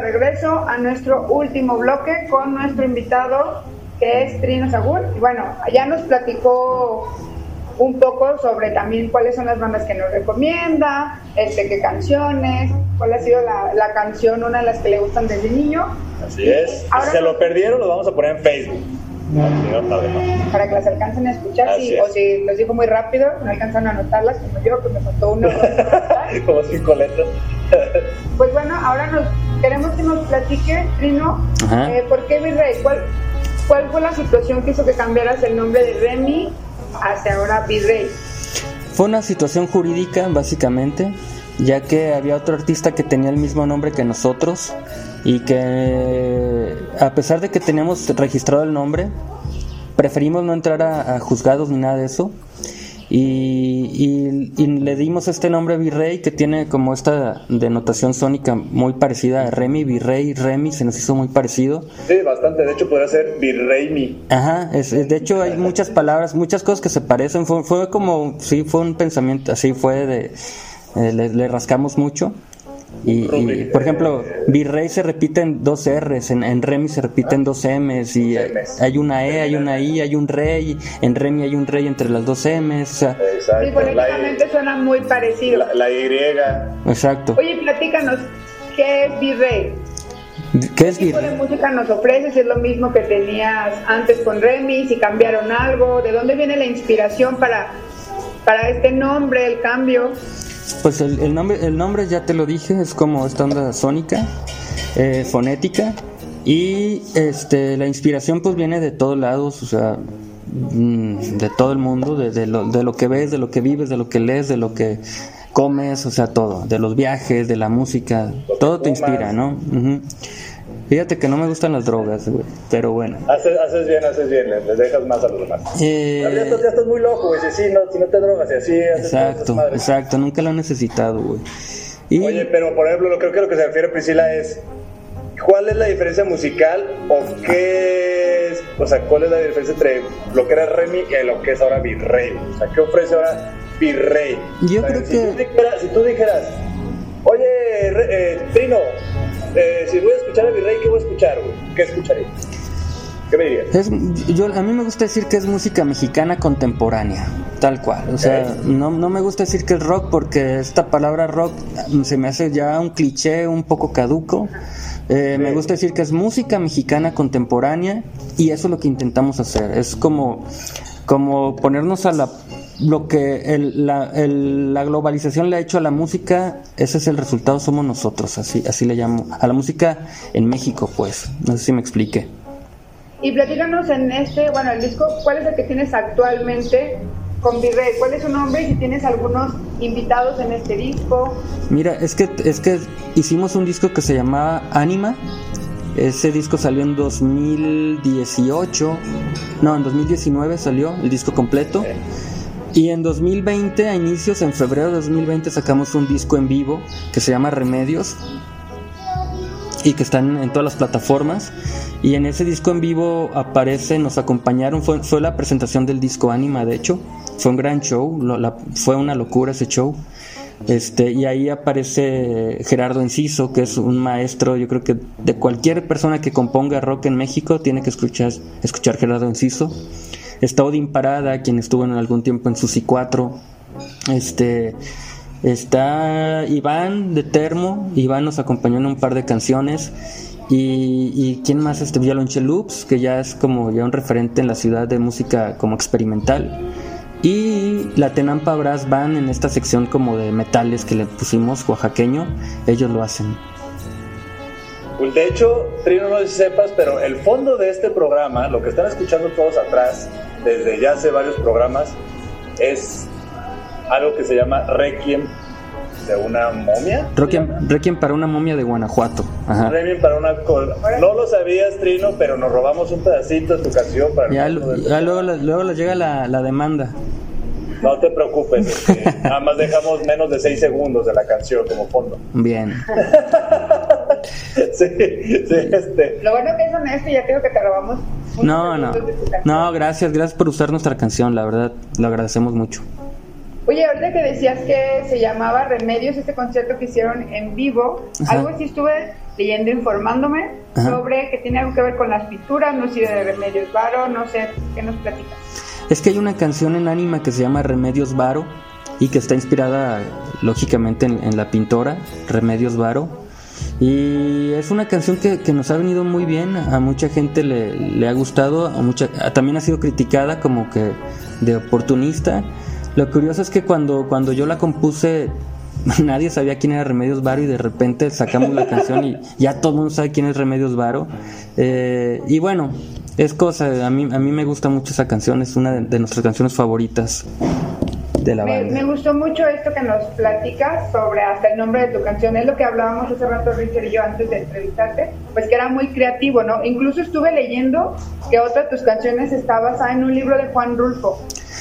De regreso a nuestro último bloque con nuestro invitado que es Trino Sagur. Y bueno, ya nos platicó un poco sobre también cuáles son las bandas que nos recomienda, este, qué canciones, cuál ha sido la, la canción, una de las que le gustan desde niño, Así es. Ahora- si se lo perdieron, lo vamos a poner en Facebook. Para que las alcancen a escuchar. Si- es. o si los dijo muy rápido, no alcanzan a anotarlas, como yo, que me faltó uno. Como cinco letras. Pues bueno, ahora nos queremos que nos platique, Trino, eh, ¿por qué Virrey? ¿Cuál, ¿Cuál fue la situación que hizo que cambiaras el nombre de Remy hacia ahora Virrey? Fue una situación jurídica, básicamente, ya que había otro artista que tenía el mismo nombre que nosotros y que, a pesar de que teníamos registrado el nombre, preferimos no entrar a, a juzgados ni nada de eso. Y, y- y le dimos este nombre Virrey que tiene como esta denotación sónica muy parecida a Remy, Virrey, Remy, se nos hizo muy parecido. Sí, bastante. De hecho, podría ser Virreimi. Ajá, es, es- de hecho hay muchas palabras, muchas cosas que se parecen. Fue, fue como, sí, fue un pensamiento, así fue de, eh, le, le rascamos mucho. Y, y, por ejemplo, Virrey se repite en dos R's, en, en Remy se repiten dos M's, y hay, Ms. hay una E, hay una I, hay un rey, en Remy hay un rey entre las dos M's, o sea, Exacto. Sí, fonéticamente suena muy parecido. la, la Y. exacto. Oye, platícanos, ¿qué es Virrey? ¿Qué es ¿Qué tipo de Virrey? música nos ofreces? ¿Es lo mismo que tenías antes con Remy? ¿Si cambiaron algo? ¿De dónde viene la inspiración para, para este nombre, el cambio? Pues el, el nombre, el nombre ya te lo dije, es como esta onda sónica, eh, fonética, y este, la inspiración pues viene de todos lados, o sea, mm, de todo el mundo, de, de lo, de lo que ves, de lo que vives, de lo que lees, de lo que comes, o sea, todo, de los viajes, de la música, todo te inspira, ¿no? Ujú. Fíjate que no me gustan las drogas, güey, pero bueno. Haces, haces bien, haces bien. Les, dejas más a los demás. Eh, Ya, estás, ya estás muy loco, güey. Si, sí, no, si no te drogas y así haces exacto, madres. exacto, nunca lo he necesitado, güey. Y, Oye, pero por ejemplo, lo creo que lo que se refiere Priscila es ¿cuál es la diferencia musical o qué es, o sea, cuál es la diferencia entre lo que era Remy y lo que es ahora Virrey? O sea, ¿qué ofrece ahora Virrey? Yo O sea, creo si que- Tú dijeras, si tú dijeras, Re- eh, Trino, eh, si voy a escuchar a Virrey, ¿qué voy a escuchar, güey? ¿Qué escucharía? ¿Qué me dirías? Es, yo, a mí me gusta decir que es música mexicana contemporánea, tal cual. O sea, no, no me gusta decir que es rock porque esta palabra rock se me hace ya un cliché un poco caduco. Eh, me gusta decir que es música mexicana contemporánea y eso es lo que intentamos hacer. Es como, como ponernos a la lo que el, la, el, la, globalización le ha hecho a la música, ese es el resultado, somos nosotros, así, así le llamo. A la música en México, pues. No sé si me explique. Y platícanos en este, bueno, el disco, ¿cuál es el que tienes actualmente con Virrey? ¿Cuál es su nombre y si tienes algunos invitados en este disco? Mira, es que, es que hicimos un disco que se llamaba Anima. Ese disco salió en 2018, no, en 2019 salió el disco completo. Y en 2020, a inicios, en febrero de 2020, sacamos un disco en vivo que se llama Remedios y que están en todas las plataformas. Y en ese disco en vivo aparece, nos acompañaron, fue, la presentación del disco Anima, de hecho. Fue un gran show, fue una locura ese show. Este, y ahí aparece Gerardo Enciso, que es un maestro, yo creo que de cualquier persona que componga rock en México tiene que escuchar, escuchar Gerardo Enciso. Está Odín Parada, quien estuvo en algún tiempo en Susi 4. Este, está Iván de Termo, Iván nos acompañó en un par de canciones. Y, y quién más, este Violonche Loops, que ya es como ya un referente en la ciudad de música como experimental. Y la Tenampa Brass Band en esta sección como de metales que le pusimos oaxaqueño, ellos lo hacen. Pues de hecho, Trino, no sé si sepas, pero el fondo de este programa, lo que están escuchando todos atrás, desde ya hace varios programas, es algo que se llama Requiem de una momia. Requiem, Requiem para una momia de Guanajuato. Ajá. Requiem para una... No lo sabías, Trino, pero nos robamos un pedacito de tu canción para... Ya, ya luego, luego les llega la, la demanda. No te preocupes, nada más dejamos menos de 6 segundos de la canción como fondo. Bien. sí, sí, este. Lo bueno que es honesto, ya creo que te robamos. No, no. No, gracias, gracias por usar nuestra canción, la verdad, lo agradecemos mucho. Oye, ahorita que decías que se llamaba Remedios, este concierto que hicieron en vivo, Ajá. algo así estuve leyendo, informándome Ajá. sobre que tiene algo que ver con las pinturas, no sé de Remedios Varo, no sé, ¿qué nos platicas? Es que hay una canción en Anima que se llama Remedios Varo y que está inspirada lógicamente en, en la pintora Remedios Varo. Y es una canción que, que, nos ha venido muy bien, a mucha gente le, le ha gustado, a mucha, a, también ha sido criticada como que de oportunista. Lo curioso es que cuando, cuando yo la compuse nadie sabía quién era Remedios Varo y de repente sacamos la canción y ya todo el mundo sabe quién es Remedios Varo. Eh, y bueno, es cosa, a mí, a mí me gusta mucho esa canción, es una de, de nuestras canciones favoritas de la me, banda. Me gustó mucho esto que nos platicas sobre hasta el nombre de tu canción, es lo que hablábamos hace rato Richard y yo antes de entrevistarte, pues que era muy creativo, ¿no? Incluso estuve leyendo que otra de tus canciones está basada en un libro de Juan Rulfo,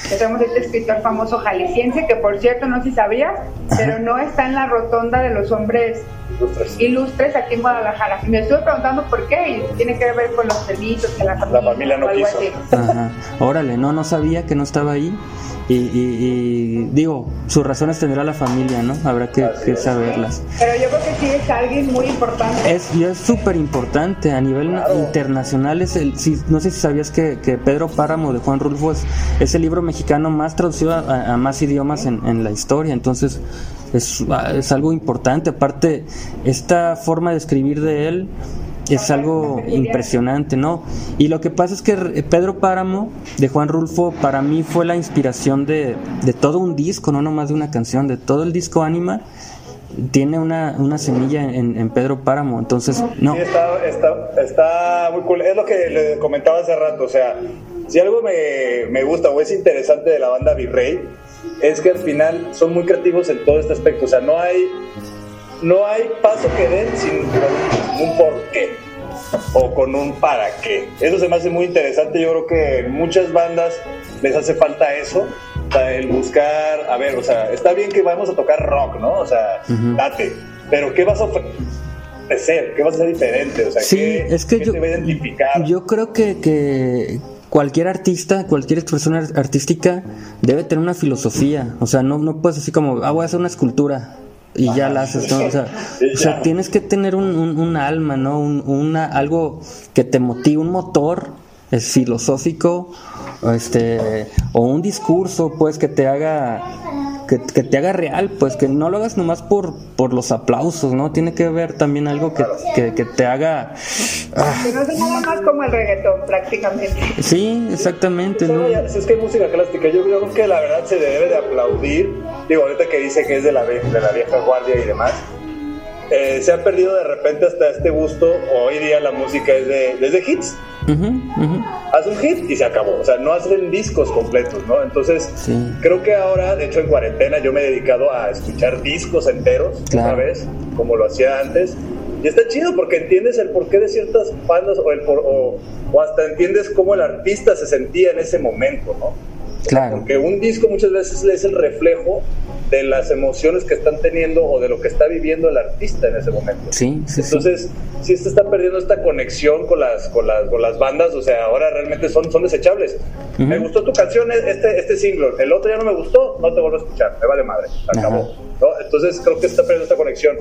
que tenemos este escritor famoso jalisciense, que por cierto no sé si sabías, pero no está en la rotonda de los hombres ilustres, ilustres aquí en Guadalajara. Y me estuve preguntando por qué, y tiene que ver con los permisos, que la familia, la familia no quiso. Ajá. Órale, no, no sabía que no estaba ahí. Y, y, y, digo, sus razones tendrá la familia, ¿no? Habrá que, que saberlas. Pero yo creo que sí es alguien muy importante. Es, y es súper importante a nivel claro. internacional. Es el, si, no sé si sabías que, que, Pedro Páramo de Juan Rulfo es, es el libro mexicano más traducido a, a más idiomas en, en, la historia. Entonces, es, es algo importante. Aparte, esta forma de escribir de él es algo impresionante, ¿no? Y lo que pasa es que Pedro Páramo de Juan Rulfo para mí fue la inspiración de, de todo un disco, no nomás de una canción, de todo el disco Anima tiene una, una semilla en, Pedro Páramo, entonces no. Está, está, está, muy cool. Es lo que le comentaba hace rato, o sea, si algo me, me gusta o es interesante de la banda Virrey, es que al final son muy creativos en todo este aspecto, o sea, no hay no hay paso que den sin un por qué o con un para qué. Eso se me hace muy interesante. Yo creo que en muchas bandas les hace falta eso. O sea, el buscar, a ver, o sea, está bien que vamos a tocar rock, ¿no? O sea, uh -huh. date. Pero ¿qué vas a ofrecer? ¿Qué vas a hacer diferente? O sea, sí, ¿qué, es que qué yo, te va a identificar? Yo creo que, que cualquier artista, cualquier expresión artística debe tener una filosofía. O sea, no, no puedes así como, ah, voy a hacer una escultura y ya la haces. O sea, tienes que tener un, un, un alma, ¿no? Un, una, algo que te motive, un motor es filosófico, este, o un discurso, pues, que te haga que, que te haga real, pues que no lo hagas nomás por, por los aplausos, ¿no? Tiene que ver también algo que, que, que te haga... ah, Que no es nada más como el reggaetón, prácticamente. sí, exactamente, ¿no? Si es que hay música clásica, yo creo que la verdad se debe de aplaudir. Digo, ahorita que dice que es de la, de la vieja guardia y demás, eh, se ha perdido de repente hasta este gusto. Hoy día la música es de, es de hits. Ujú. Haz un hit y se acabó. O sea, no hacen discos completos, ¿no? Entonces, Sí. creo que ahora, de hecho, en cuarentena yo me he dedicado a escuchar discos enteros, Claro. vez, como lo hacía antes. Y está chido porque entiendes el porqué de ciertas bandas o, el por- o, o hasta entiendes cómo el artista se sentía en ese momento, ¿no? Claro. Porque un disco muchas veces es el reflejo de las emociones que están teniendo o de lo que está viviendo el artista en ese momento. Sí, sí. Entonces, sí se está perdiendo esta conexión con las, con las, con las bandas, o sea, ahora realmente son, son desechables. Ujú. Me gustó tu canción, este, este single, el otro ya no me gustó, no te vuelvo a escuchar, me vale madre, acabó. ¿no? Entonces creo que se está perdiendo esta conexión.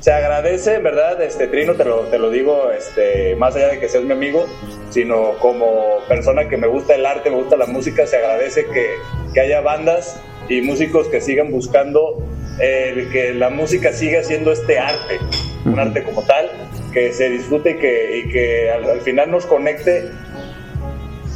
Se agradece, en verdad, este Trino, te lo, te lo digo, este, más allá de que seas mi amigo, sino como persona que me gusta el arte, me gusta la música, se agradece que, que haya bandas y músicos que sigan buscando que la música siga siendo este arte, un arte como tal, que se disfrute y que, y que al, al final nos conecte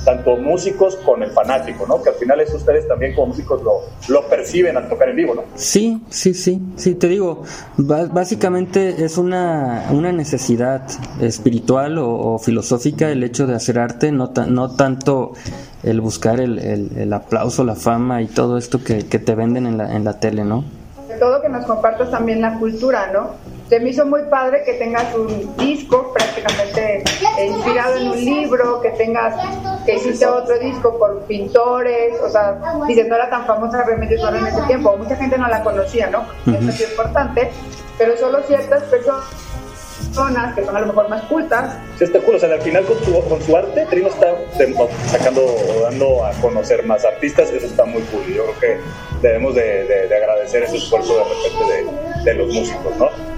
tanto músicos con el fanático, ¿no? Que al final eso ustedes también como músicos lo, lo perciben al tocar en vivo, ¿no? Sí, sí, sí, sí, te digo, básicamente es una, una necesidad espiritual o, o filosófica el hecho de hacer arte, no, ta- no tanto el buscar el, el- el aplauso, la fama y todo esto que, que te venden en la, en la tele, ¿no? Sobre todo que nos compartas también la cultura, ¿no? Se me hizo muy padre que tengas un disco prácticamente eh, inspirado en un libro, que tengas, que hiciste otro disco por pintores, o sea, dices, no era tan famosa Remedios Varo en ese tiempo, mucha gente no la conocía, ¿no? Eso es importante, pero solo ciertas personas que son a lo mejor más cultas, Sí, está cool. O sea, al final con su, con su arte, Trino está sacando o dando a conocer más artistas. Eso está muy cool. y Yo creo que debemos de, de- de agradecer ese esfuerzo de repente de, de los músicos, ¿no?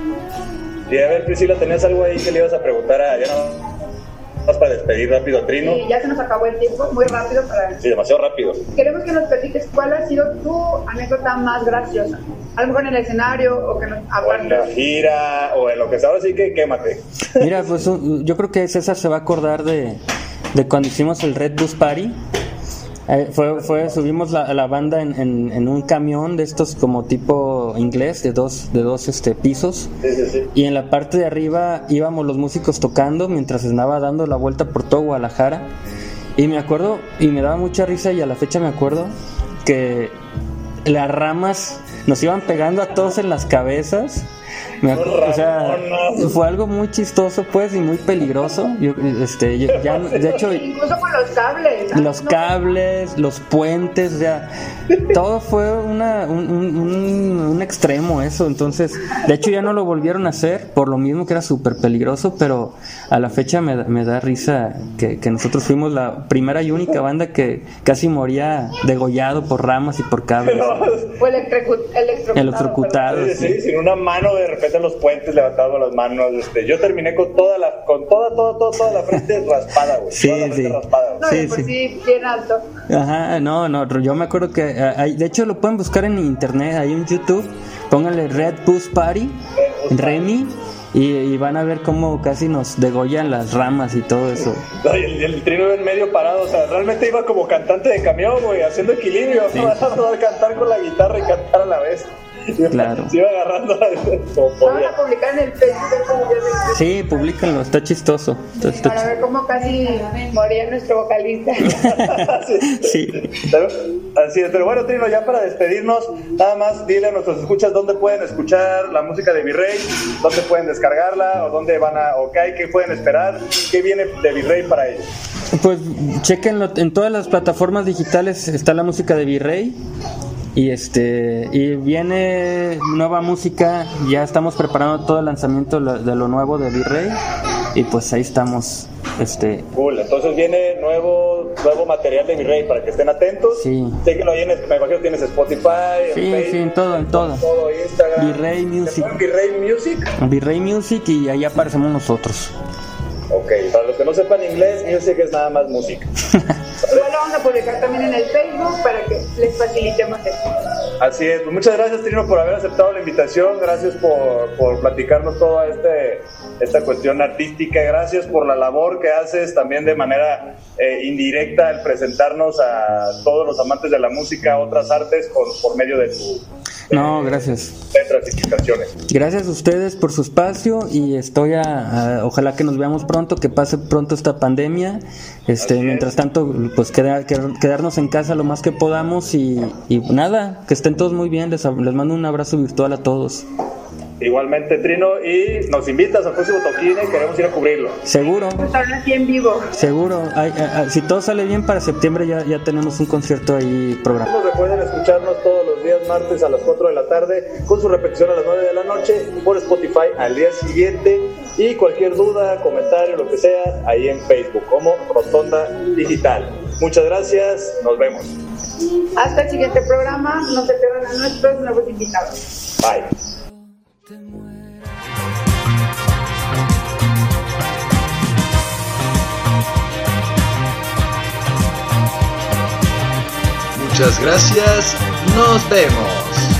Y a ver, Priscila, ¿tenías algo ahí que le ibas a preguntar a no más para despedir rápido a Trino? y ya se nos acabó el tiempo, muy rápido para... Sí, demasiado rápido. Queremos que nos platiques cuál ha sido tu anécdota más graciosa, a lo mejor en el escenario o que nos O en la gira, o en lo que sea. Ahora sí que quémate. Mira, pues yo creo que César se va a acordar de, de cuando hicimos el Red Bus Party. Eh, fue, fue, subimos la, la banda en, en- en un camión de estos como tipo inglés, de dos, de dos este, pisos. Sí, sí, sí. Y en la parte de arriba íbamos los músicos tocando mientras andaba dando la vuelta por todo Guadalajara. Y me acuerdo, y me daba mucha risa, y a la fecha me acuerdo, que las ramas nos iban pegando a todos en las cabezas. O sea, fue algo muy chistoso, pues, y muy peligroso. Yo, este, yo- ya, de hecho, Incluso con los cables. ¿no? los No, cables, los puentes, o sea, todo fue una, un, un- un- un extremo eso. Entonces, de hecho ya no lo volvieron a hacer, por lo mismo que era súper peligroso, pero a la fecha me, da- me da risa que, que nosotros fuimos la primera y única banda que casi moría degollado por ramas y por cables, O electrocu- electrocutado. electrocutado. Sí, sí, sin una mano de repente en los puentes levantando las manos. Este, yo terminé con toda la, con toda, toda, toda, toda la frente raspada, güey. Sí, Toda la frente sí. raspada, güey. No, Sí, de por sí. sí, bien alto. Ajá, no, no, yo me acuerdo que, eh, hay- de hecho lo pueden buscar en internet, hay un YouTube, pónganle Red Bus Party, Remy, y, y van a ver cómo casi nos degollan las ramas y todo eso. No, y el, el trino iba en medio parado, o sea, realmente iba como cantante de camión, güey, haciendo equilibrio, ¿no? a cantar con la guitarra y cantar a la vez. Claro. Se iba agarrando como Van podía. a publicar en el Facebook Sí, públicanlo, está chistoso. está- está para ver cómo casi moría nuestro vocalista. Sí. Pero, así es, pero bueno, Trino, ya para despedirnos, nada más dile a nuestros escuchas dónde pueden escuchar la música de Virrey, dónde pueden descargarla, o dónde van a, o qué hay, qué pueden esperar, qué viene de Virrey para ellos. Pues chequenlo, en todas las plataformas digitales está la música de Virrey. Y este y viene nueva música, ya estamos preparando todo el lanzamiento de lo- nuevo de Virrey y pues ahí estamos este Cool, entonces viene nuevo nuevo material de Virrey para que estén atentos. Sí. Síguelo ahí en, me imagino que tienes Spotify, en Sí, Facebook, sí, en todo, en todo. todo Instagram. Virrey Music. ¿Te ponen Virrey Music. Virrey Music y ahí aparecemos nosotros. Ok, para los que no sepan inglés, music es nada más música. Igual lo vamos a publicar también en el Facebook para que les facilitemos esto. Así es, pues muchas gracias Trino por haber aceptado la invitación, gracias por, por platicarnos toda este, esta cuestión artística, gracias por la labor que haces también de manera eh, indirecta el presentarnos a todos los amantes de la música, a otras artes con, por medio de tu... No, gracias. Letras y canciones. Gracias a ustedes por su espacio y estoy a, a- ojalá que nos veamos pronto, que pase pronto esta pandemia. Este, Así es. mientras tanto, pues queda- qued- quedarnos en casa lo más que podamos y, y nada, que estén todos muy bien. Les, les mando un abrazo virtual a todos. Igualmente Trino, y nos invitas al próximo toquín y queremos ir a cubrirlo. Seguro, Estar aquí en vivo. seguro. Ay, ay, ay, si todo sale bien para septiembre ya, ya tenemos un concierto ahí programado. Recuerden escucharnos todos los días martes a las 4 de la tarde con su repetición a las 9 de la noche por Spotify al día siguiente y cualquier duda, comentario, lo que sea, ahí en Facebook como Rotonda Digital. Muchas gracias, nos vemos. Hasta el siguiente programa. No se pierdan a nuestros nuevos invitados. Bye. Muchas gracias, nos vemos.